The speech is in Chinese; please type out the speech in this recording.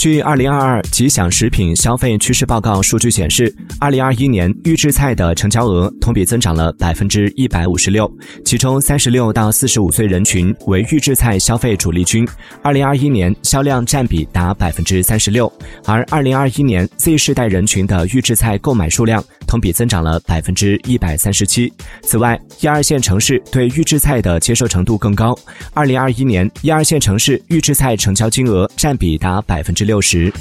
据二零二二吉祥食品消费趋势报告数据显示，二零二一年预制菜的成交额同比增长了百分之一百五十六，其中三十六到四十五岁人群为预制菜消费主力军，二零二一年销量占比达百分之三十六，而二零二一年 Z 世代人群的预制菜购买数量同比增长了百分之一百三十七。此外，一二线城市对预制菜的接受程度更高，二零二一年一二线城市预制菜成交金额占比达百分之六十。